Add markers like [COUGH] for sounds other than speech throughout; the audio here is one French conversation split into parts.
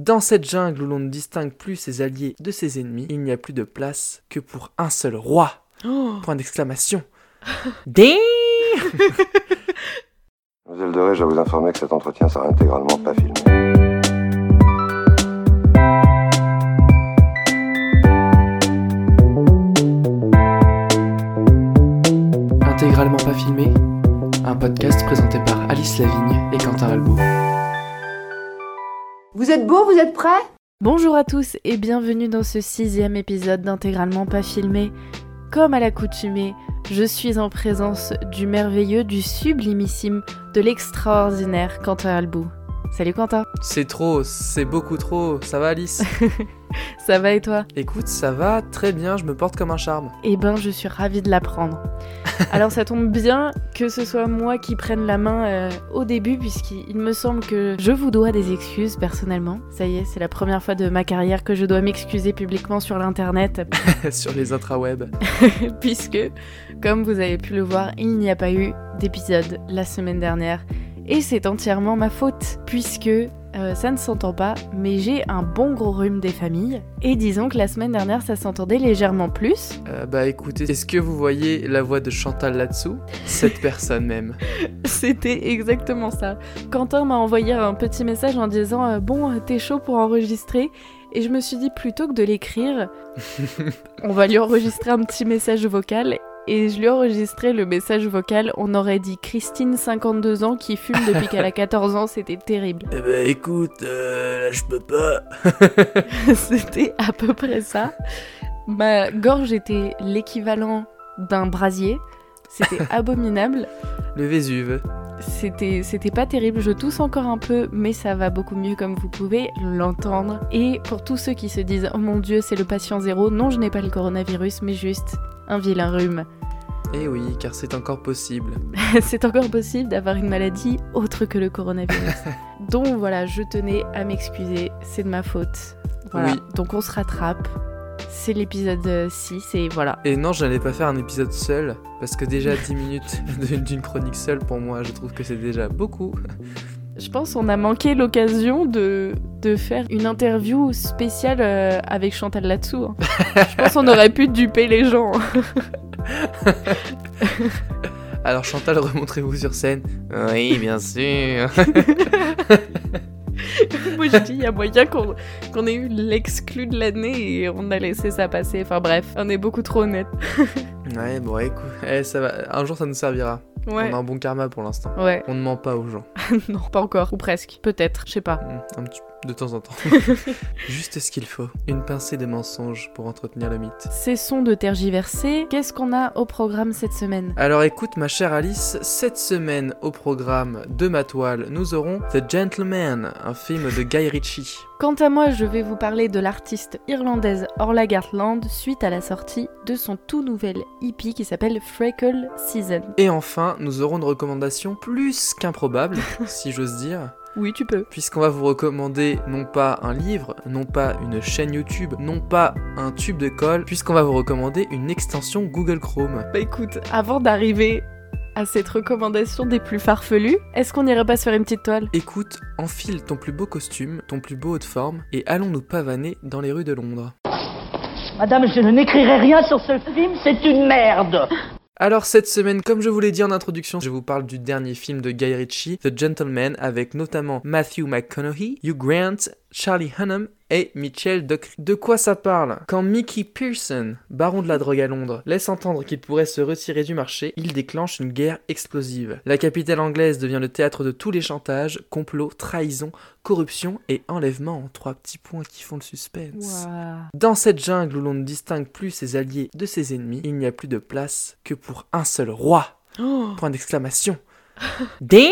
Dans cette jungle où l'on ne distingue plus ses alliés de ses ennemis, il n'y a plus de place que pour un seul roi. Point d'exclamation. [LAUGHS] Damn Mademoiselle Doré, je dois vous informer que cet entretien sera intégralement pas filmé. Intégralement pas filmé, un podcast présenté par Alice Lavigne et Quentin Albo. Vous êtes beau, vous êtes prêts Bonjour à tous et bienvenue dans ce sixième épisode d'Intégralement pas filmé. Comme à l'accoutumée, je suis en présence du merveilleux, du sublimissime, de l'extraordinaire Quentin Albou. Salut Quentin, C'est trop, c'est beaucoup trop. Ça va Alice? [LAUGHS] Ça va et toi? Écoute, ça va très bien, je me porte comme un charme. Eh ben, je suis ravie de l'apprendre. [LAUGHS] Alors ça tombe bien que ce soit moi qui prenne la main euh, au début puisqu'il me semble que je vous dois des excuses personnellement. Ça y est, c'est la première fois de ma carrière que je dois m'excuser publiquement sur l'internet [LAUGHS] Sur les intraweb. puisque, comme vous avez pu le voir, il n'y a pas eu d'épisode la semaine dernière. Et c'est entièrement ma faute, puisque euh, ça ne s'entend pas, mais j'ai un bon gros rhume des familles. Et disons que la semaine dernière, ça s'entendait légèrement plus. Euh, bah écoutez, est-ce que vous voyez la voix de Chantal là-dessous? Cette [LAUGHS] personne même. C'était exactement ça. Quentin m'a envoyé un petit message en disant euh, Bon, t'es chaud pour enregistrer Et je me suis dit, plutôt que de l'écrire, [LAUGHS] on va lui enregistrer un petit message vocal. Et je lui ai enregistré le message vocal. On aurait dit Christine, 52 ans, qui fume depuis qu'elle a 14 ans. C'était terrible. Eh bah écoute, euh, là je peux pas. [LAUGHS] [LAUGHS] C'était à peu près ça. Ma gorge était l'équivalent d'un brasier. C'était [LAUGHS] abominable. Le Vésuve. C'était, c'était pas terrible, je tousse encore un peu, mais ça va beaucoup mieux comme vous pouvez l'entendre. Et pour tous ceux qui se disent Oh mon dieu, c'est le patient zéro, non, je n'ai pas le coronavirus, mais juste un vilain rhume. Eh oui, car c'est encore possible. [LAUGHS] c'est encore possible d'avoir une maladie autre que le coronavirus. [LAUGHS] Donc voilà, je tenais à m'excuser, c'est de ma faute. Voilà, Oui. donc on se rattrape. C'est l'épisode euh, 6 et voilà. Et non, j'allais pas faire un épisode seul, parce que déjà 10 minutes [LAUGHS] d'une chronique seule, pour moi, je trouve que c'est déjà beaucoup. Je pense qu'on a manqué l'occasion de, de faire une interview spéciale euh, avec Chantal là-dessous. hein. Je pense qu'on aurait pu duper les gens. [LAUGHS] Alors Chantal, remontrez-vous sur scène. Oui, bien sûr. [LAUGHS] Moi je dis, il y a moyen qu'on qu'on ait eu l'exclu de l'année et on a laissé ça passer. Enfin bref, on est beaucoup trop honnête. Ouais, bon, écoute, eh, ça va. Un jour, ça nous servira. Ouais. On a un bon karma pour l'instant. Ouais, On ne ment pas aux gens. [LAUGHS] non, pas encore. Ou presque. Peut-être, je sais pas. Hmm, Un petit de temps en temps. [LAUGHS] Juste ce qu'il faut. Une pincée de mensonges pour entretenir le mythe. Cessons de tergiverser. Qu'est-ce qu'on a au programme cette semaine? Alors écoute ma chère Alice, cette semaine au programme de ma toile, nous aurons The Gentleman, un film de Guy Ritchie. Quant à moi, je vais vous parler de l'artiste irlandaise Orla Gartland suite à la sortie de son tout nouvel EP qui s'appelle Freckle Season. Et enfin, nous aurons une recommandation plus qu'improbable, [LAUGHS] si j'ose dire, Oui, tu peux. puisqu'on va vous recommander non pas un livre, non pas une chaîne YouTube, non pas un tube de colle, puisqu'on va vous recommander une extension Google Chrome. Bah écoute, avant d'arriver à cette recommandation des plus farfelus, est-ce qu'on irait pas se faire une petite toile? Écoute, enfile ton plus beau costume, ton plus beau haut de forme, et allons nous pavaner dans les rues de Londres. Madame, je ne n'écrirai rien sur ce film, c'est une merde [LAUGHS] Alors cette semaine, comme je vous l'ai dit en introduction, je vous parle du dernier film de Guy Ritchie, The Gentleman, avec notamment Matthew McConaughey, Hugh Grant, Charlie Hunnam et Mitchell Dockery. De quoi ça parle? Quand Mickey Pearson, baron de la drogue à Londres, laisse entendre qu'il pourrait se retirer du marché, il déclenche une guerre explosive. La capitale anglaise devient le théâtre de tous les chantages, complots, trahisons, corruption et enlèvement. Trois petits points qui font le suspense. Dans cette jungle où l'on ne distingue plus ses alliés de ses ennemis, il n'y a plus de place que pour un seul roi. Oh Point d'exclamation. [LAUGHS] Damn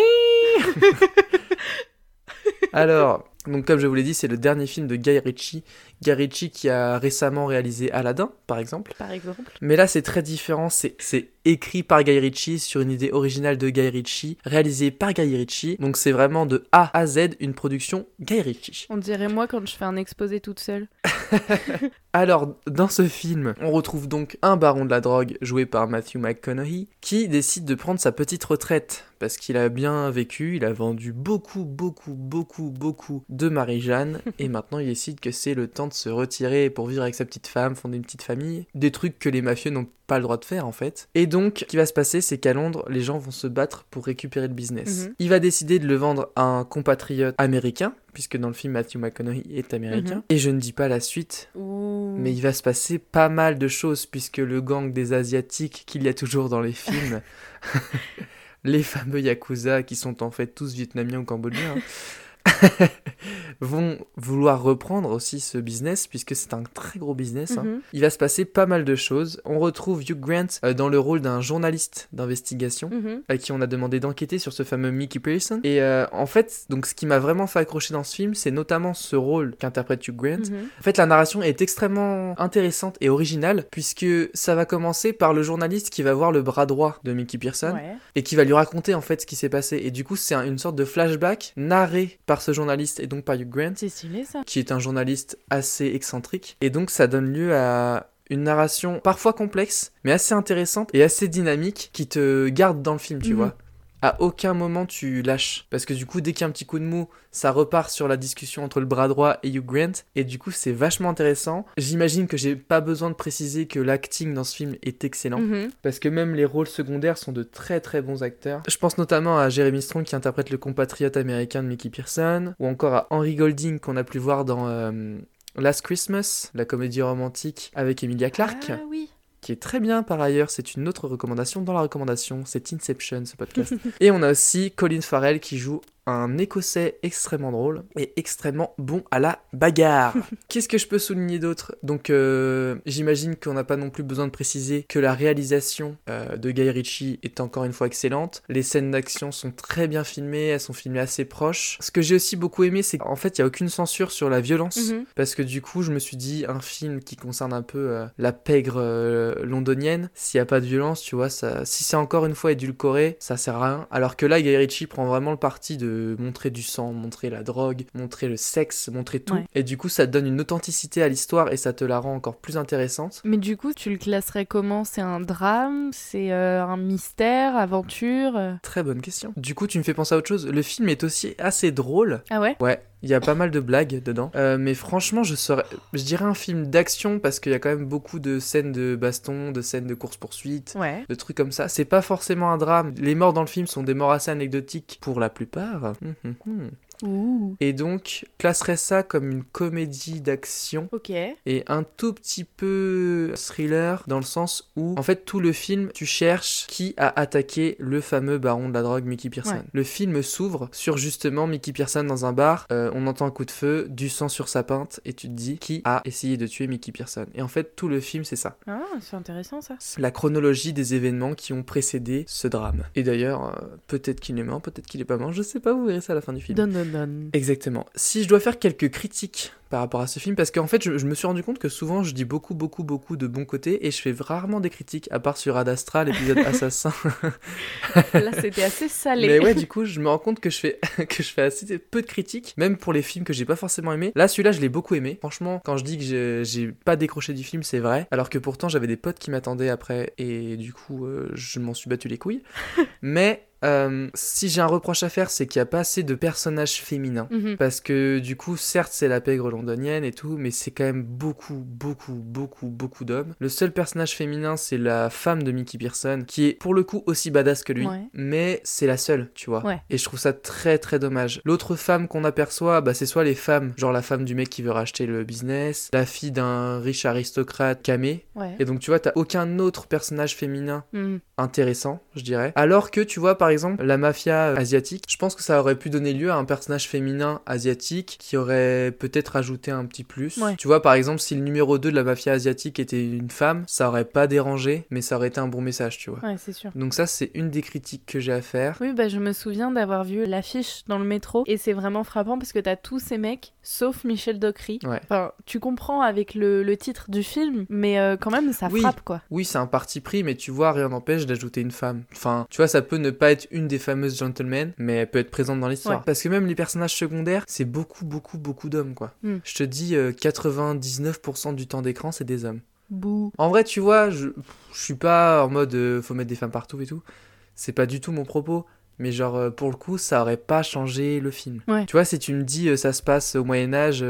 [LAUGHS] Alors, donc comme je vous l'ai dit, c'est le dernier film de Guy Ritchie. Guy Ritchie qui a récemment réalisé Aladdin, par exemple. Par exemple. Mais là, c'est très différent, c'est c'est écrit par Guy Ritchie sur une idée originale de Guy Ritchie, réalisé par Guy Ritchie. Donc c'est vraiment de A à Z une production Guy Ritchie. On dirait moi quand je fais un exposé toute seule. [LAUGHS] Alors, dans ce film, on retrouve donc un baron de la drogue joué par Matthew McConaughey qui décide de prendre sa petite retraite parce qu'il a bien vécu, il a vendu beaucoup, beaucoup, beaucoup, beaucoup de Marie-Jeanne [LAUGHS] et maintenant il décide que c'est le temps de se retirer pour vivre avec sa petite femme, fonder une petite famille. Des trucs que les mafieux n'ont pas le droit de faire en fait. Et donc, ce qui va se passer, c'est qu'à Londres, les gens vont se battre pour récupérer le business. Mhm. Il va décider de le vendre à un compatriote américain, puisque dans le film Matthew McConaughey est américain. Mhm. Et je ne dis pas la suite, Ouh. mais il va se passer pas mal de choses, puisque le gang des Asiatiques qu'il y a toujours dans les [LAUGHS] films, [LAUGHS] les fameux Yakuza, qui sont en fait tous vietnamiens ou cambodgiens, hein, [LAUGHS] [LAUGHS] vont vouloir reprendre aussi ce business, puisque c'est un très gros business. hein. Mhm. Il va se passer pas mal de choses. On retrouve Hugh Grant euh, dans le rôle d'un journaliste d'investigation Mhm. à qui on a demandé d'enquêter sur ce fameux Mickey Pearson. Et euh, en fait, donc ce qui m'a vraiment fait accrocher dans ce film, c'est notamment ce rôle qu'interprète Hugh Grant. Mhm. En fait, la narration est extrêmement intéressante et originale, puisque ça va commencer par le journaliste qui va voir le bras droit de Mickey Pearson Ouais. et qui va lui raconter en fait ce qui s'est passé. Et du coup, c'est un- une sorte de flashback narré par ce journaliste et donc par Hugh Grant, C'est stylé ça. qui est un journaliste assez excentrique. Et donc, ça donne lieu à une narration parfois complexe, mais assez intéressante et assez dynamique qui te garde dans le film, tu Mhm. vois. À aucun moment tu lâches. Parce que du coup, dès qu'il y a un petit coup de mou, ça repart sur la discussion entre le bras droit et Hugh Grant. Et du coup, c'est vachement intéressant. J'imagine que j'ai pas besoin de préciser que l'acting dans ce film est excellent. Mhm. Parce que même les rôles secondaires sont de très très bons acteurs. Je pense notamment à Jeremy Strong qui interprète le compatriote américain de Mickey Pearson, ou encore à Henry Golding qu'on a pu voir dans euh, Last Christmas, la comédie romantique avec Emilia Clarke, Ah oui. Qui est très bien par ailleurs. C'est une autre recommandation dans la recommandation, c'est Inception ce podcast. [LAUGHS] et on a aussi Colin Farrell qui joue un écossais extrêmement drôle et extrêmement bon à la bagarre. [LAUGHS] Qu'est-ce que je peux souligner d'autre? Donc euh, j'imagine qu'on n'a pas non plus besoin de préciser que la réalisation euh, de Guy Ritchie est encore une fois excellente. Les scènes d'action sont très bien filmées, elles sont filmées assez proches. Ce que j'ai aussi beaucoup aimé, c'est qu'en fait il n'y a aucune censure sur la violence. Mhm. Parce que du coup, je me suis dit, un film qui concerne un peu euh, la pègre londonienne, s'il n'y a pas de violence, tu vois, ça, si c'est encore une fois édulcoré, ça sert à rien. Alors que là, Guy Ritchie prend vraiment le parti de montrer du sang, montrer la drogue, montrer le sexe, montrer tout. Ouais. Et du coup, ça te donne une authenticité à l'histoire et ça te la rend encore plus intéressante. Mais du coup, tu le classerais comment? C'est un drame? C'est euh, un mystère? Aventure? Très bonne question. Du coup, tu me fais penser à autre chose. Le film est aussi assez drôle. Ah ouais? Ouais, il y a pas mal de blagues dedans. Euh, mais franchement, je serais, je dirais un film d'action parce qu'il y a quand même beaucoup de scènes de baston, de scènes de course-poursuite, Ouais. de trucs comme ça. C'est pas forcément un drame. Les morts dans le film sont des morts assez anecdotiques pour la plupart. Hum, hum, hum. Ouh. Et donc, classerais ça comme une comédie d'action Ok. et un tout petit peu thriller dans le sens où, en fait, tout le film, tu cherches qui a attaqué le fameux baron de la drogue Mickey Pearson. Ouais. Le film s'ouvre sur justement Mickey Pearson dans un bar, euh, on entend un coup de feu, du sang sur sa pinte et tu te dis qui a essayé de tuer Mickey Pearson. Et en fait, tout le film, c'est ça. Ah, c'est intéressant ça. La chronologie des événements qui ont précédé ce drame. Et d'ailleurs, euh, peut-être qu'il est mort, peut-être qu'il est pas mort, je sais pas, vous verrez ça à la fin du film. Don don Exactement. Si je dois faire quelques critiques par rapport à ce film, parce qu'en fait, je, je me suis rendu compte que souvent, je dis beaucoup, beaucoup, beaucoup de bons côtés, et je fais rarement des critiques, à part sur Ad Astra, l'épisode [LAUGHS] Assassin. Là, c'était assez salé. Mais ouais, du coup, je me rends compte que je fais, [LAUGHS] que je fais assez peu de critiques, même pour les films que j'ai pas forcément aimés. Là, celui-là, je l'ai beaucoup aimé. Franchement, quand je dis que j'ai- j'ai pas décroché du film, c'est vrai. Alors que pourtant, j'avais des potes qui m'attendaient après, et du coup, euh, je m'en suis battu les couilles. [LAUGHS] Mais euh, si j'ai un reproche à faire, c'est qu'il n'y a pas assez de personnages féminins. Mhm. Parce que du coup, certes, c'est la pègre londonienne et tout, mais c'est quand même beaucoup, beaucoup, beaucoup, beaucoup d'hommes. Le seul personnage féminin, c'est la femme de Mickey Pearson, qui est pour le coup aussi badass que lui, Ouais. mais c'est la seule, tu vois. Ouais. Et je trouve ça très, très dommage. L'autre femme qu'on aperçoit, bah, c'est soit les femmes, genre la femme du mec qui veut racheter le business, la fille d'un riche aristocrate camé. Ouais. Et donc, tu vois, t'as aucun autre personnage féminin Mhm. intéressant, je dirais. Alors que tu vois par exemple la mafia asiatique, je pense que ça aurait pu donner lieu à un personnage féminin asiatique qui aurait peut-être rajouter un petit plus. Ouais. Tu vois, par exemple, si le numéro 2 de la mafia asiatique était une femme, ça aurait pas dérangé, mais ça aurait été un bon message, tu vois. Ouais, c'est sûr. Donc ça, c'est une des critiques que j'ai à faire. Oui, bah, je me souviens d'avoir vu l'affiche dans le métro et c'est vraiment frappant parce que t'as tous ces mecs, sauf Michel Dockery. Ouais. Enfin, tu comprends avec le, le titre du film, mais euh, quand même, ça Oui. frappe quoi. Oui, c'est un parti pris, mais tu vois, rien n'empêche d'ajouter une femme. Enfin, tu vois, ça peut ne pas être une des fameuses gentlemen, mais elle peut être présente dans l'histoire. Ouais. Parce que même les personnages secondaires, c'est beaucoup, beaucoup, beaucoup d'hommes, quoi. Hmm. Je te dis, euh, 99% du temps d'écran, c'est des hommes. Bouh. En vrai, tu vois, je, je suis pas en mode euh, faut mettre des femmes partout et tout. C'est pas du tout mon propos. Mais genre, euh, pour le coup, ça aurait pas changé le film. Ouais. Tu vois, si tu me dis euh, ça se passe au Moyen-Âge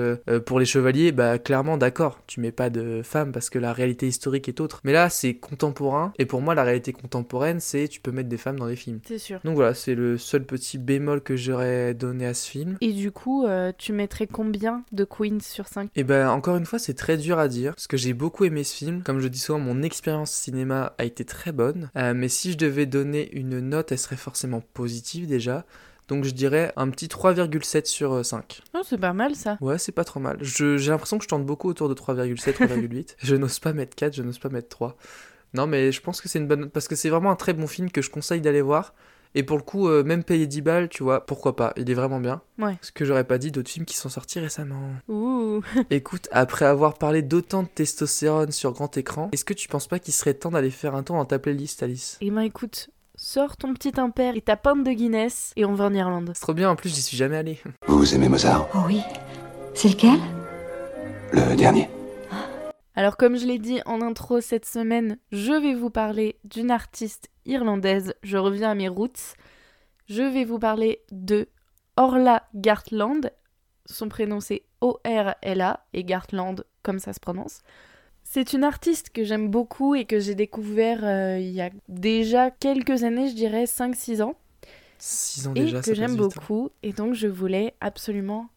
pour les chevaliers, bah clairement, d'accord, tu mets pas de femmes parce que la réalité historique est autre. Mais là, c'est contemporain. Et pour moi, la réalité contemporaine, c'est tu peux mettre des femmes dans les films. C'est sûr. Donc voilà, c'est le seul petit bémol que j'aurais donné à ce film. Et du coup, euh, tu mettrais combien de Queens sur 5 Et ben encore une fois, c'est très dur à dire parce que j'ai beaucoup aimé ce film. Comme je dis souvent, mon expérience cinéma a été très bonne. Euh, mais si je devais donner une note, elle serait forcément positive déjà. Donc je dirais un petit 3,7 sur euh, 5. Oh, c'est pas mal ça. Ouais, c'est pas trop mal. Je- J'ai l'impression que je tente beaucoup autour de 3,7, 3,8. [LAUGHS] je n'ose pas mettre 4, je n'ose pas mettre 3. Non, mais je pense que c'est une bonne note parce que c'est vraiment un très bon film que je conseille d'aller voir. Et pour le coup, euh, même payer 10 balles, tu vois, pourquoi pas, il est vraiment bien. Ouais. Ce que j'aurais pas dit d'autres films qui sont sortis récemment. Ouh. [LAUGHS] Écoute, après avoir parlé d'autant de testostérone sur grand écran, est-ce que tu penses pas qu'il serait temps d'aller faire un tour dans ta playlist, Alice? Et ben écoute, sors ton petit impair et ta pinte de Guinness et on va en Irlande. C'est trop bien, en plus j'y suis jamais allé. Vous aimez Mozart? Oh oui. C'est lequel? Le dernier Alors comme je l'ai dit en intro cette semaine, je vais vous parler d'une artiste irlandaise. Je reviens à mes roots. Je vais vous parler de Orla Gartland. Son prénom c'est O-R-L-A et Gartland comme ça se prononce. C'est une artiste que j'aime beaucoup et que j'ai découvert euh, il y a déjà quelques années, je dirais 5-6 ans. 6 ans et déjà, que j'aime hein. beaucoup. Et donc je voulais absolument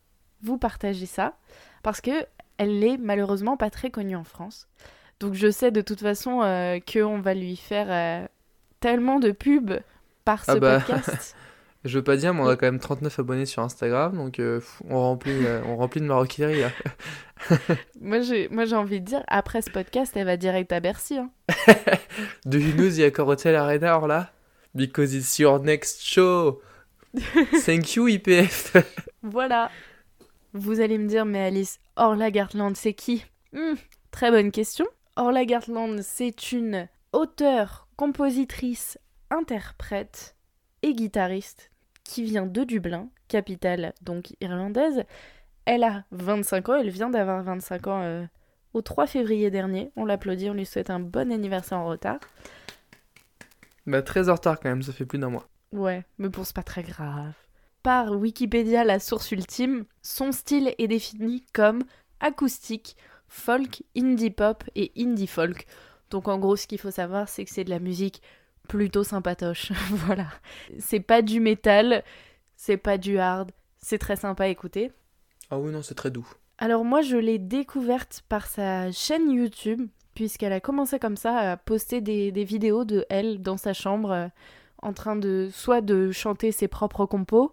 vous partager ça parce que elle est malheureusement pas très connue en France. Donc je sais de toute façon euh, qu'on va lui faire euh, tellement de pubs par ce Ah bah. podcast. [LAUGHS] Je veux pas dire, mais on a quand même 39 abonnés sur Instagram, donc euh, on, remplit, euh, on remplit de maroquinerie là. [LAUGHS] moi j'ai moi j'ai envie de dire après ce podcast elle va direct à Bercy. hein. Do you know the Accor Hotel Arena, or là Because it's your next show [LAUGHS] Thank you, IPF [LAUGHS] Voilà. Vous allez me dire, mais Alice, Orla Gartland, c'est qui? Hmm, Très bonne question. Orla Gartland, c'est une auteure, compositrice, interprète et guitariste qui vient de Dublin, capitale donc irlandaise. Elle a 25 ans, elle vient d'avoir 25 ans euh, au 3 février dernier. On l'applaudit, on lui souhaite un bon anniversaire en retard. Bah, très en retard quand même, ça fait plus d'un mois. Ouais, mais bon, c'est pas très grave. Par Wikipédia, la source ultime, son style est défini comme acoustique, folk, indie pop et indie folk. Donc en gros, ce qu'il faut savoir, c'est que c'est de la musique plutôt sympatoche. [LAUGHS] voilà. C'est pas du métal, c'est pas du hard, c'est très sympa à écouter. Ah oui, non, c'est très doux. Alors moi, je l'ai découverte par sa chaîne YouTube, puisqu'elle a commencé comme ça à poster des, des vidéos de elle dans sa chambre, euh, en train de soit de chanter ses propres compos,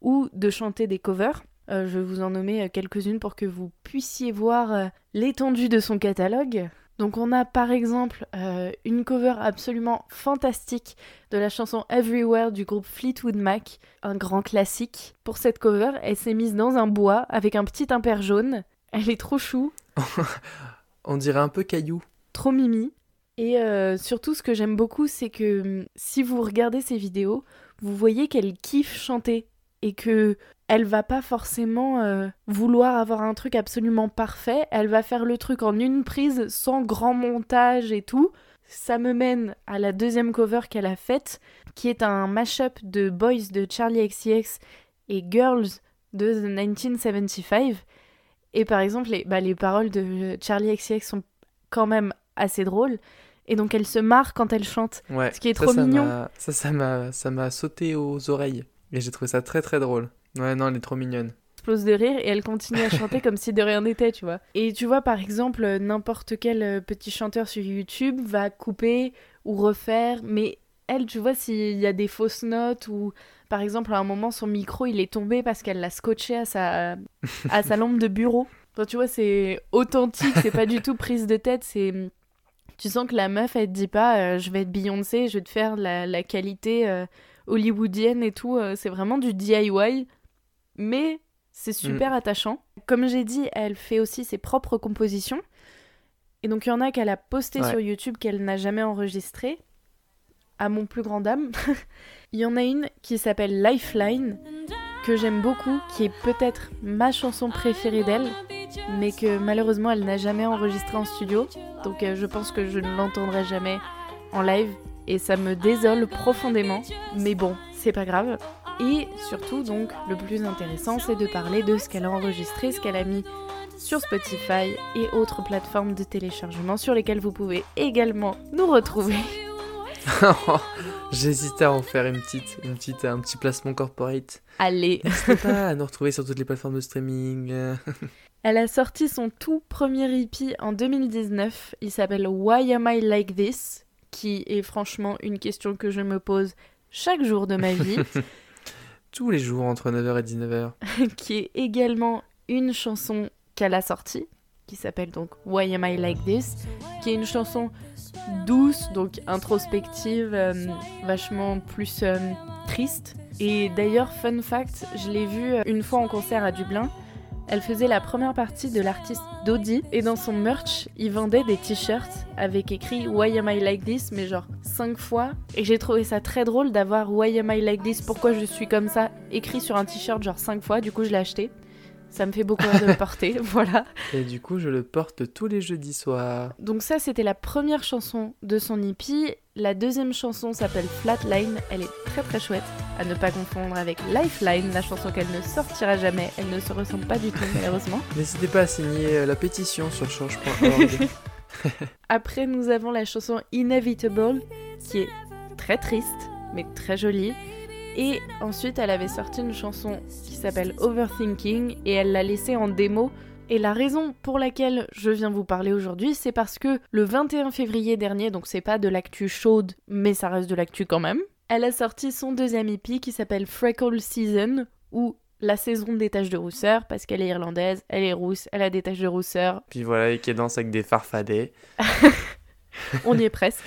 ou de chanter des covers. Euh, je vais vous en nommer euh, quelques-unes pour que vous puissiez voir euh, l'étendue de son catalogue. Donc on a par exemple euh, une cover absolument fantastique de la chanson Everywhere du groupe Fleetwood Mac, un grand classique. Pour cette cover, elle s'est mise dans un bois avec un petit impair jaune. Elle est trop chou, [LAUGHS] On dirait un peu caillou. trop mimi. Et euh, surtout, ce que j'aime beaucoup, c'est que hum, si vous regardez ses vidéos, vous voyez qu'elle kiffe chanter et que elle va pas forcément euh, vouloir avoir un truc absolument parfait. Elle va faire le truc en une prise, sans grand montage et tout. Ça me mène à la deuxième cover qu'elle a faite, qui est un mashup de Boys de Charlie XCX et Girls de The 1975. Et par exemple, les, bah, les paroles de Charlie XCX sont quand même assez drôles. Et donc elle se marre quand elle chante. Ouais. Ce qui est ça, trop ça mignon. ça m'a sauté aux oreilles. Et j'ai trouvé ça très très drôle. Ouais, non, elle est trop mignonne. explose de rire et elle continue à chanter comme si de rien n'était, tu vois. Et tu vois, par exemple, euh, n'importe quel euh, petit chanteur sur YouTube va couper ou refaire, mais elle, tu vois, s'il y a des fausses notes ou, par exemple, à un moment, son micro, il est tombé parce qu'elle l'a scotché à sa, à sa lampe de bureau. Enfin, tu vois, c'est authentique, c'est pas du tout prise de tête, c'est... Tu sens que la meuf, elle te dit pas euh, je vais être Beyoncé, je vais te faire la, la qualité hollywoodienne et tout. euh, c'est vraiment du DIY, mais c'est super attachant. Comme j'ai dit, elle fait aussi ses propres compositions. Et donc, il y en a qu'elle a posté Ouais. sur YouTube qu'elle n'a jamais enregistré. À mon plus grand dame. [LAUGHS] Il y en a une qui s'appelle Lifeline, que j'aime beaucoup, qui est peut-être ma chanson préférée d'elle, mais que malheureusement elle n'a jamais enregistrée en studio. Donc euh, je pense que je ne l'entendrai jamais en live et ça me désole profondément. Mais bon, c'est pas grave. Et surtout, donc, le plus intéressant, c'est de parler de ce qu'elle a enregistré, ce qu'elle a mis sur Spotify et autres plateformes de téléchargement sur lesquelles vous pouvez également nous retrouver. [LAUGHS] [LAUGHS] J'hésitais à en faire une petite, une petite, un petit placement corporate. Allez, N'hésitez pas [LAUGHS] à nous retrouver sur toutes les plateformes de streaming. Elle a sorti son tout premier EP en 2019. Il s'appelle Why Am I Like This? Qui est franchement une question que je me pose chaque jour de ma vie, [LAUGHS] Tous les jours entre 9h et 19h. [LAUGHS] qui est également une chanson qu'elle a sortie, qui s'appelle donc Why Am I Like This, qui est une chanson douce, donc introspective, euh, vachement plus euh, triste. Et d'ailleurs, fun fact, je l'ai vue euh, une fois en concert à Dublin. Elle faisait la première partie de l'artiste Dodie et dans son merch, il vendait des t-shirts avec écrit Why am I like this mais genre 5 fois et j'ai trouvé ça très drôle d'avoir Why am I like this pourquoi je suis comme ça écrit sur un t-shirt genre 5 fois du coup je l'ai acheté. Ça me fait beaucoup rire de le porter, [LAUGHS] voilà. Et du coup, je le porte tous les jeudis soirs. Donc ça, c'était la première chanson de son EP. La deuxième chanson s'appelle Flatline. Elle est très très chouette. À ne pas confondre avec Lifeline, la chanson qu'elle ne sortira jamais. Elle ne se ressemble pas du tout, malheureusement. [LAUGHS] N'hésitez pas à signer euh, la pétition sur change.org. [LAUGHS] [LAUGHS] Après, nous avons la chanson Inevitable, qui est très triste, mais très jolie. Et ensuite, elle avait sorti une chanson qui s'appelle Overthinking, et elle l'a laissée en démo. Et la raison pour laquelle je viens vous parler aujourd'hui, c'est parce que le 21 février dernier, donc c'est pas de l'actu chaude, mais ça reste de l'actu quand même, elle a sorti son deuxième EP qui s'appelle Freckle Season, ou la saison des taches de rousseur, parce qu'elle est irlandaise, elle est rousse, elle a des taches de rousseur, Puis voilà, et qui danse avec des farfadets. [LAUGHS] On y est presque.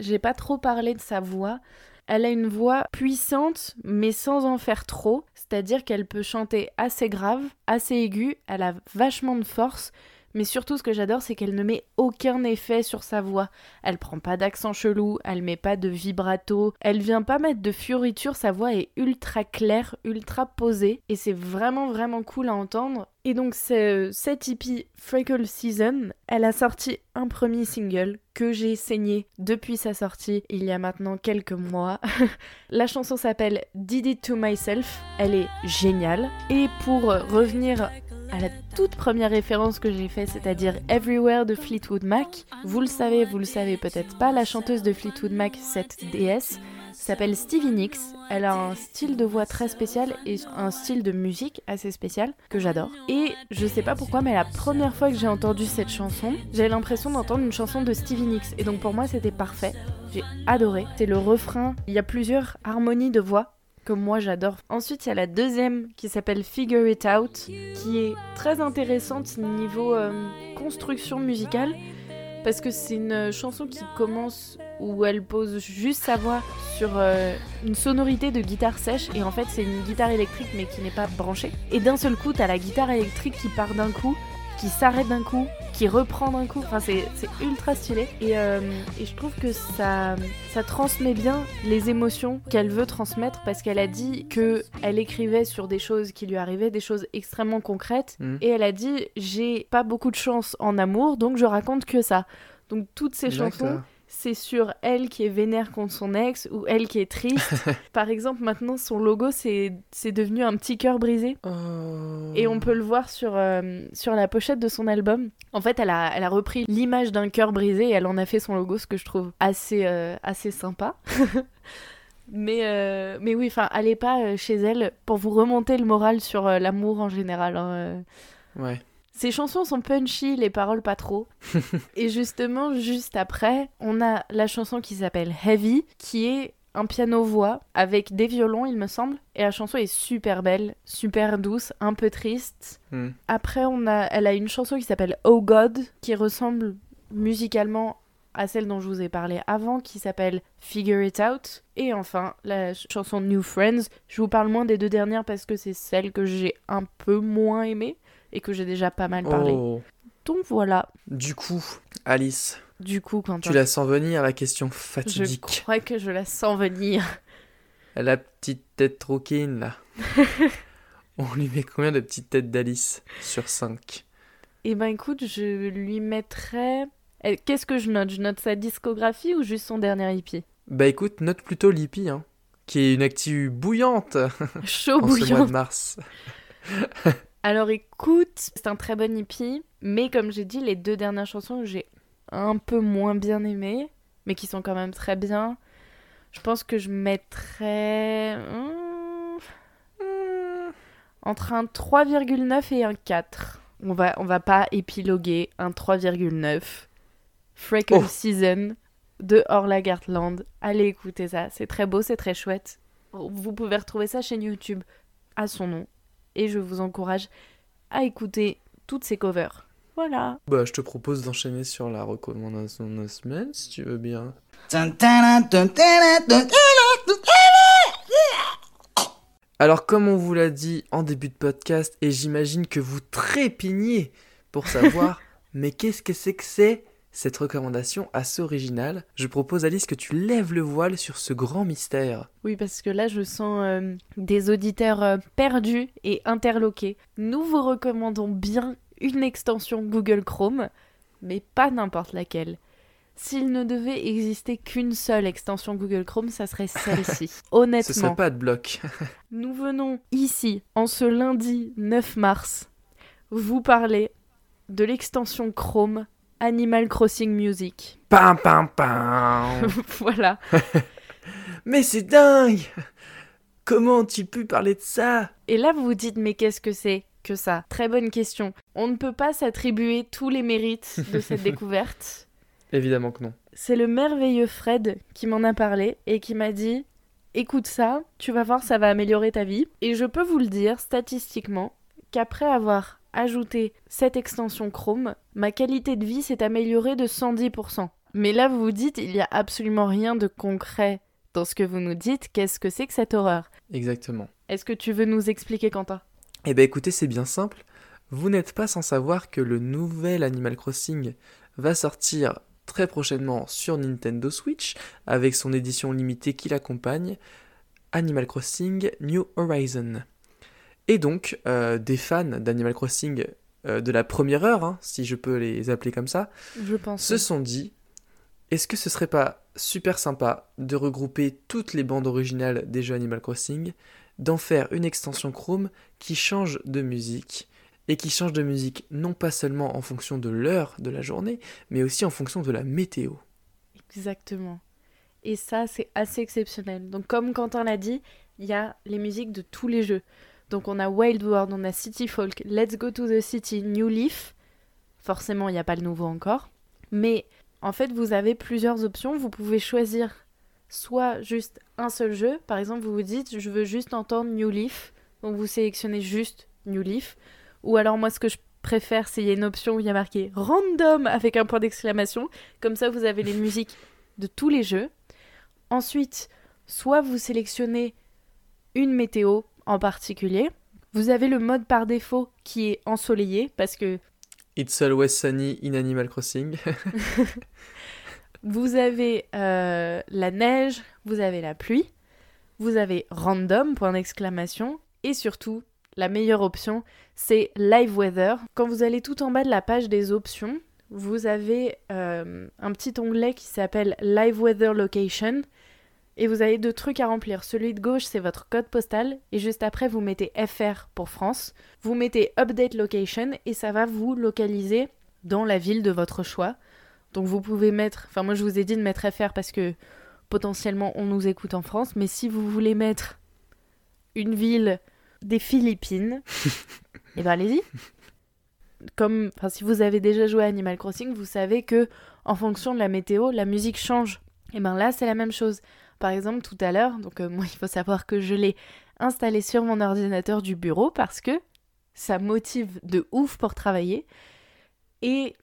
J'ai pas trop parlé de sa voix. Elle a une voix puissante, mais sans en faire trop. C'est-à-dire qu'elle peut chanter assez grave, assez aiguë. Elle a vachement de force. Mais surtout, ce que j'adore, c'est qu'elle ne met aucun effet sur sa voix. Elle prend pas d'accent chelou, elle met pas de vibrato, elle vient pas mettre de fioriture. Sa voix est ultra claire, ultra posée. Et c'est vraiment, vraiment cool à entendre. Et donc, cette EP Freckle Season, elle a sorti un premier single que j'ai saigné depuis sa sortie il y a maintenant quelques mois. [LAUGHS] la chanson s'appelle Did It To Myself. Elle est géniale. Et pour revenir à la toute première référence que j'ai faite, c'est-à-dire Everywhere de Fleetwood Mac, vous le savez, vous le savez peut-être pas, la chanteuse de Fleetwood Mac, cette déesse, s'appelle Stevie Nicks. Elle a un style de voix très spécial et un style de musique assez spécial que j'adore. Et je sais pas pourquoi, mais la première fois que j'ai entendu cette chanson, j'avais l'impression d'entendre une chanson de Stevie Nicks. Et donc pour moi, c'était parfait. J'ai adoré. C'est le refrain. Il y a plusieurs harmonies de voix moi j'adore. Ensuite, il y a la deuxième qui s'appelle Figure It Out, qui est très intéressante niveau euh, construction musicale. Parce que c'est une chanson qui commence où elle pose juste sa voix sur euh, une sonorité de guitare sèche et en fait c'est une guitare électrique mais qui n'est pas branchée. Et d'un seul coup t'as la guitare électrique qui part d'un coup, qui s'arrête d'un coup, qui reprend d'un coup. Enfin c'est ultra stylé et, euh, et je trouve que ça, ça transmet bien les émotions qu'elle veut transmettre parce qu'elle a dit que elle écrivait sur des choses qui lui arrivaient, des choses extrêmement concrètes Mm. et elle a dit j'ai pas beaucoup de chance en amour donc je raconte que ça. Donc toutes ces chansons. C'est sur elle qui est vénère contre son ex ou elle qui est triste. [LAUGHS] Par exemple, maintenant, son logo, c'est devenu un petit cœur brisé. Oh. Et on peut le voir sur, euh, sur la pochette de son album. En fait, elle a, elle a repris l'image d'un cœur brisé et elle en a fait son logo, ce que je trouve assez, euh, assez sympa. [LAUGHS] mais, euh, mais oui, enfin, allez pas chez elle pour vous remonter le moral sur euh, l'amour en général. hein, euh. Ouais. Ces chansons sont punchy, les paroles pas trop. [LAUGHS] et justement, juste après, on a la chanson qui s'appelle Heavy, qui est un piano-voix avec des violons, il me semble. Et la chanson est super belle, super douce, un peu triste. Hmm. Après, on a, elle a une chanson qui s'appelle Oh God, qui ressemble musicalement à celle dont je vous ai parlé avant, qui s'appelle Figure It Out. Et enfin, la ch- chanson New Friends. Je vous parle moins des deux dernières parce que c'est celle que j'ai un peu moins aimée et que j'ai déjà pas mal parlé. Oh. Donc voilà. Du coup, Alice, Du coup, Quentin, tu la sens venir la question je fatidique. crois que je la sens venir. La petite tête troquine là. [LAUGHS] On lui met combien de petites têtes d'Alice sur 5 Eh ben écoute, je lui mettrais... Qu'est-ce que je note? Je note sa discographie ou juste son dernier hippie Bah écoute, note plutôt Lippy, hein, qui est une actu bouillante [LAUGHS] Chaud en ce mois de mars. [LAUGHS] Alors écoute, c'est un très bon hippie, mais comme j'ai dit, les deux dernières chansons, j'ai un peu moins bien aimées, mais qui sont quand même très bien. Je pense que je mettrais hmm, hmm, entre un 3,9 et un 4. On va, on va pas épiloguer un 3,9. Freckle Oh. Season de Orla Gartland. Allez écouter ça, c'est très beau, c'est très chouette. Vous pouvez retrouver ça chaîne YouTube à son nom. Et je vous encourage à écouter toutes ces covers. Voilà. Bah je te propose d'enchaîner sur la recommandation de la semaine, si tu veux bien. Alors comme on vous l'a dit en début de podcast, et j'imagine que vous trépignez pour savoir, [LAUGHS] mais qu'est-ce que c'est que c'est cette recommandation assez originale Je propose Alice que tu lèves le voile sur ce grand mystère. Oui, parce que là, je sens euh, des auditeurs euh, perdus et interloqués. Nous vous recommandons bien une extension Google Chrome, mais pas n'importe laquelle. S'il ne devait exister qu'une seule extension Google Chrome, ça serait celle-ci. [LAUGHS] Ce serait Honnêtement, pas de bloc. [LAUGHS] nous venons ici, en ce lundi 9 mars, vous parler de l'extension Chrome Animal Crossing Music. [LAUGHS] Pam pam pam voilà. [LAUGHS] Mais c'est dingue Comment tu pu parler de ça? Et là, vous vous dites, mais qu'est-ce que c'est que ça? Très bonne question. On ne peut pas s'attribuer tous les mérites de cette [LAUGHS] découverte. Évidemment que non. C'est le merveilleux Fred qui m'en a parlé et qui m'a dit écoute ça, tu vas voir, ça va améliorer ta vie. Et je peux vous le dire statistiquement qu'après avoir ajouté cette extension Chrome, ma qualité de vie s'est améliorée de 110%. Mais là, vous vous dites il n'y a absolument rien de concret dans ce que vous nous dites. Qu'est-ce que c'est que cette horreur? Exactement. Est-ce que tu veux nous expliquer, Quentin? Eh ben écoutez, c'est bien simple. Vous n'êtes pas sans savoir que le nouvel Animal Crossing va sortir très prochainement sur Nintendo Switch avec son édition limitée qui l'accompagne, Animal Crossing New Horizon. Et donc, euh, des fans d'Animal Crossing euh, de la première heure, hein, si je peux les appeler comme ça, Je pense. se sont dit est-ce que ce serait pas super sympa de regrouper toutes les bandes originales des jeux Animal Crossing, d'en faire une extension Chrome qui change de musique et qui change de musique non pas seulement en fonction de l'heure de la journée, mais aussi en fonction de la météo? Exactement. Et ça, c'est assez exceptionnel. Donc, comme Quentin l'a dit, il y a les musiques de tous les jeux. Donc, on a Wild World, on a City Folk, Let's Go to the City, New Leaf. Forcément, il n'y a pas le nouveau encore. Mais en fait, vous avez plusieurs options. Vous pouvez choisir soit juste un seul jeu. Par exemple, vous vous dites, je veux juste entendre New Leaf. Donc, vous sélectionnez juste New Leaf. Ou alors, moi, ce que je préfère, c'est il y a une option où il y a marqué random avec un point d'exclamation. Comme ça, vous avez les [LAUGHS] musiques de tous les jeux. Ensuite, soit vous sélectionnez une météo en particulier. Vous avez le mode par défaut qui est ensoleillé parce que It's always sunny in Animal Crossing. [LAUGHS] vous avez euh, la neige, vous avez la pluie, vous avez random, point d'exclamation, et surtout, la meilleure option, c'est live weather. Quand vous allez tout en bas de la page des options, vous avez euh, un petit onglet qui s'appelle live weather location. Et vous avez deux trucs à remplir. Celui de gauche, c'est votre code postal. Et juste après, vous mettez FR pour France. Vous mettez Update Location et ça va vous localiser dans la ville de votre choix. Donc vous pouvez mettre... Enfin moi, je vous ai dit de mettre FR parce que potentiellement, on nous écoute en France. Mais si vous voulez mettre une ville des Philippines, [LAUGHS] et ben allez-y. Comme, enfin, si vous avez déjà joué à Animal Crossing, vous savez que en fonction de la météo, la musique change. Et ben là, c'est la même chose. Par exemple, tout à l'heure, donc euh, moi, il faut savoir que je l'ai installé sur mon ordinateur du bureau parce que ça motive de ouf pour travailler. Et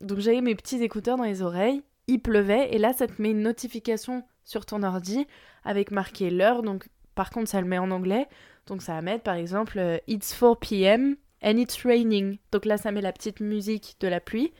donc j'avais mes petits écouteurs dans les oreilles, il pleuvait, et là, ça te met une notification sur ton ordi avec marqué l'heure. Donc, par contre, ça le met en anglais. Donc, ça va mettre par exemple euh, It's 4 p.m. and it's raining. Donc là, ça met la petite musique de la pluie.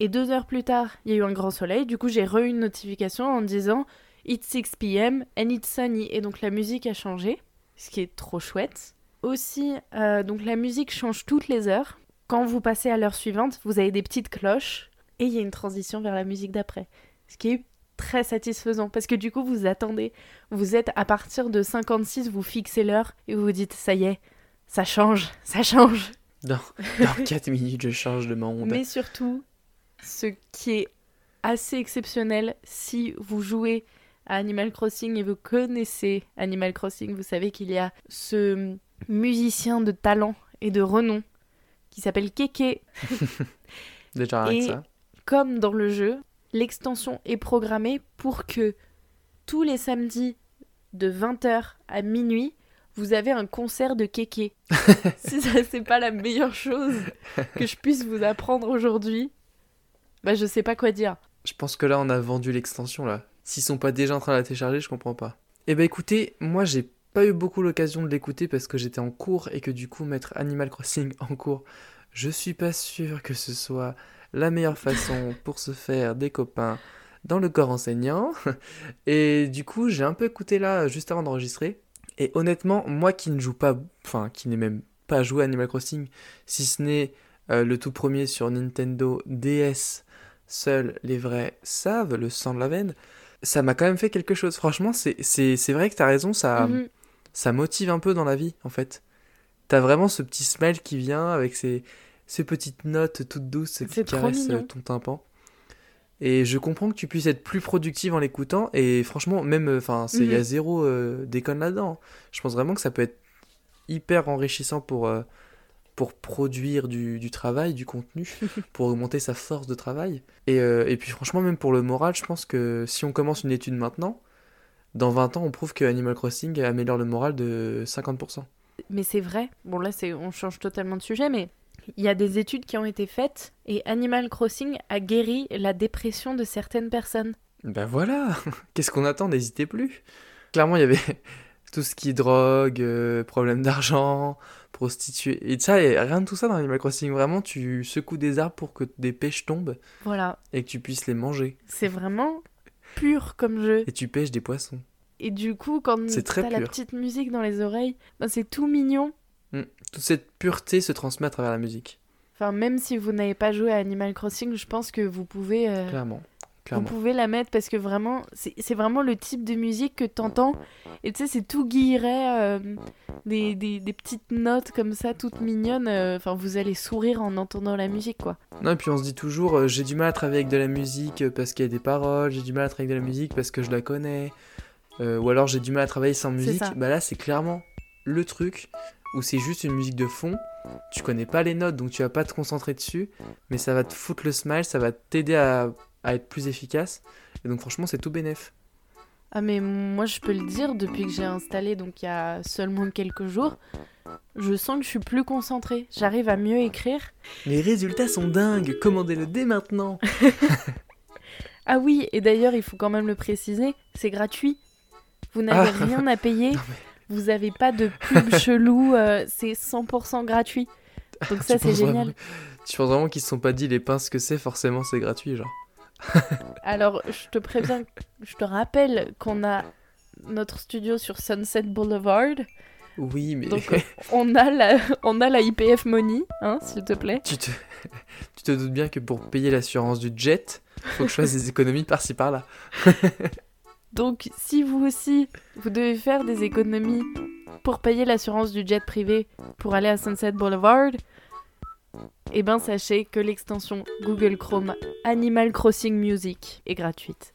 Et deux heures plus tard, il y a eu un grand soleil. Du coup, j'ai re une notification en disant It's 6 p.m. and it's sunny. Et donc la musique a changé, ce qui est trop chouette. Aussi, euh, donc la musique change toutes les heures. Quand vous passez à l'heure suivante, vous avez des petites cloches et il y a une transition vers la musique d'après. Ce qui est très satisfaisant parce que du coup, vous attendez. Vous êtes à partir de 56, vous fixez l'heure et vous vous dites Ça y est, ça change, ça change. Dans, dans [LAUGHS] 4 minutes, je change de monde. Mais surtout, ce qui est assez exceptionnel si vous jouez à Animal Crossing et vous connaissez Animal Crossing, vous savez qu'il y a ce musicien de talent et de renom qui s'appelle Keke. [LAUGHS] Déjà avec Et ça. comme dans le jeu, l'extension est programmée pour que tous les samedis de 20h à minuit, vous avez un concert de Keke. [LAUGHS] si ça c'est pas la meilleure chose que je puisse vous apprendre aujourd'hui, bah je sais pas quoi dire. Je pense que là, on a vendu l'extension, là. S'ils sont pas déjà en train de la télécharger, je comprends pas. Eh ben écoutez, moi, j'ai pas eu beaucoup l'occasion de l'écouter parce que j'étais en cours et que du coup, mettre Animal Crossing en cours, je suis pas sûr que ce soit la meilleure façon [LAUGHS] pour se faire des copains dans le corps enseignant. [LAUGHS] Et du coup, j'ai un peu écouté là, juste avant d'enregistrer. Et honnêtement, moi qui ne joue pas, enfin, qui n'ai même pas joué à Animal Crossing, si ce n'est euh, le tout premier sur Nintendo DS, seuls les vrais savent, le sang de la veine, ça m'a quand même fait quelque chose. Franchement, c'est vrai que t'as raison, ça, Mhm. ça motive un peu dans la vie, en fait. T'as vraiment ce petit smile qui vient avec ces, ces petites notes toutes douces qui caressent mignon. euh, ton tympan. Et je comprends que tu puisses être plus productive en l'écoutant. Et franchement, même, euh, enfin, il y a Mhm. zéro euh, déconne là-dedans. Je pense vraiment que ça peut être hyper enrichissant pour, euh, pour produire du, du travail, du contenu, [LAUGHS] pour augmenter sa force de travail. Et, euh, et puis franchement, même pour le moral, je pense que si on commence une étude maintenant, dans 20 ans, on prouve que Animal Crossing améliore le moral de 50%. Mais c'est vrai. Bon là c'est on change totalement de sujet mais il y a des études qui ont été faites et Animal Crossing a guéri la dépression de certaines personnes. Ben voilà, [LAUGHS] qu'est-ce qu'on attend? N'hésitez plus. Clairement, il y avait tout ce qui est drogue, euh, problème d'argent, prostituée, et ça, et rien de tout ça dans Animal Crossing. Vraiment, tu secoues des arbres pour que des pêches tombent Voilà, et que tu puisses les manger. c'est vraiment pur comme jeu. Et tu pêches des poissons. Et du coup, quand t'as la petite musique dans les oreilles, ben, c'est tout mignon. Toute cette pureté se transmet à travers la musique. Enfin, même si vous n'avez pas joué à Animal Crossing, je pense que vous pouvez, euh, Clairement. Vous Clairement. pouvez la mettre parce que vraiment, c'est vraiment le type de musique que t'entends. Et tu sais, c'est tout guilleret, euh, des, des, des petites notes comme ça, toutes mignonnes. euh, Enfin, vous allez sourire en entendant la musique, quoi. Non, et puis on se dit toujours, euh, j'ai du mal à travailler avec de la musique parce qu'il y a des paroles, j'ai du mal à travailler avec de la musique parce que je la connais, ou alors j'ai du mal à travailler sans musique. Bah là, c'est clairement le truc où c'est juste une musique de fond, tu connais pas les notes donc tu vas pas te concentrer dessus, mais ça va te foutre le smile, ça va t'aider à, à être plus efficace. Et donc franchement, c'est tout bénef. Ah mais moi je peux le dire, depuis que j'ai installé donc il y a seulement quelques jours, je sens que je suis plus concentrée. J'arrive à mieux écrire. Les résultats sont dingues, commandez-le dès maintenant. [LAUGHS] [LAUGHS] Ah oui, et d'ailleurs il faut quand même le préciser, c'est gratuit. Vous n'avez Ah. rien à payer, [LAUGHS] vous avez pas de pub chelou, euh, c'est 100% gratuit. Donc ça c'est génial. vraiment- Tu penses vraiment qu'ils se sont pas dit les pinces que c'est, forcément c'est gratuit, genre. [LAUGHS] Alors je te préviens, je te rappelle qu'on a notre studio sur Sunset Boulevard. Oui, mais Donc [LAUGHS] on a la, on a la IPF Money, hein, s'il te plaît. tu, te... [LAUGHS] tu te doutes bien que pour payer l'assurance du jet, faut que je fasse des économies par-ci par-là. Donc, si vous aussi, vous devez faire des économies pour payer l'assurance du jet privé pour aller à Sunset Boulevard, eh ben sachez que l'extension Google Chrome Animal Crossing Music est gratuite.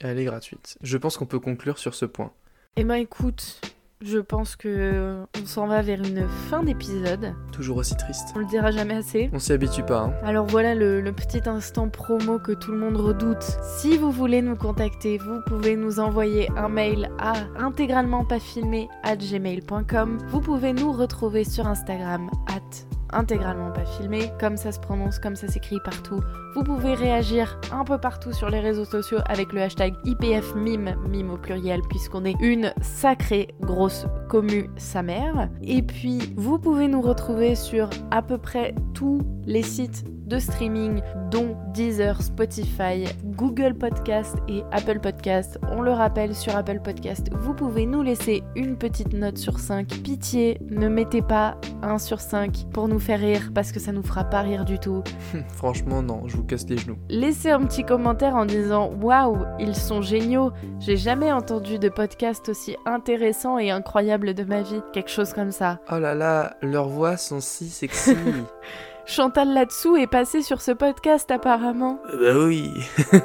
Elle est gratuite. Je pense qu'on peut conclure sur ce point. Eh ben écoute, je pense que on s'en va vers une fin d'épisode. Toujours aussi triste. On le dira jamais assez. On s'y habitue pas. Hein. Alors voilà le, le petit instant promo que tout le monde redoute. Si vous voulez nous contacter, vous pouvez nous envoyer un mail à intégralement pas filmé at gmail.com. Vous pouvez nous retrouver sur Instagram at intégralement pas filmé, comme ça se prononce, comme ça s'écrit partout. Vous pouvez réagir un peu partout sur les réseaux sociaux avec le hashtag IPFMIM, mime au pluriel, puisqu'on est une sacrée grosse commu sa mère. Et puis, vous pouvez nous retrouver sur à peu près tous les sites de streaming dont Deezer, Spotify, Google Podcast et Apple Podcast. On le rappelle sur Apple Podcast, vous pouvez nous laisser une petite note sur 5. Pitié, ne mettez pas 1 sur 5 pour nous faire rire parce que ça nous fera pas rire du tout. [LAUGHS] Franchement, non, je vous casse les genoux. Laissez un petit commentaire en disant Waouh, ils sont géniaux. J'ai jamais entendu de podcast aussi intéressant et incroyable de ma vie. Quelque chose comme ça. Oh là là, leurs voix sont si sexy. [LAUGHS] Chantal là-dessous est passée sur ce podcast apparemment. bah oui. [LAUGHS]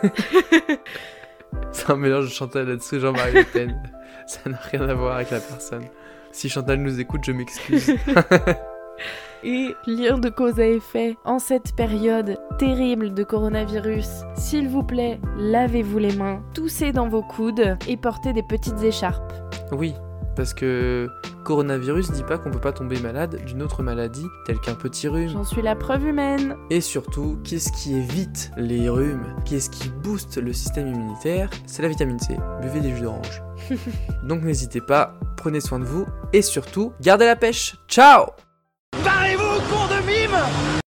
C'est un mélange de Chantal là-dessous et Jean-Marie Le Pen. [LAUGHS] Ça n'a rien à voir avec la personne. Si Chantal nous écoute, je m'excuse. [LAUGHS] Et lien de cause à effet, en cette période terrible de coronavirus, s'il vous plaît, lavez-vous les mains, toussez dans vos coudes et portez des petites écharpes. oui, parce que coronavirus dit pas qu'on peut pas tomber malade d'une autre maladie, telle qu'un petit rhume. J'en suis la preuve humaine. Et surtout, qu'est-ce qui évite les rhumes? Qu'est-ce qui booste le système immunitaire? C'est la vitamine C. Buvez des jus d'orange. [LAUGHS] Donc n'hésitez pas, prenez soin de vous et surtout, gardez la pêche. Ciao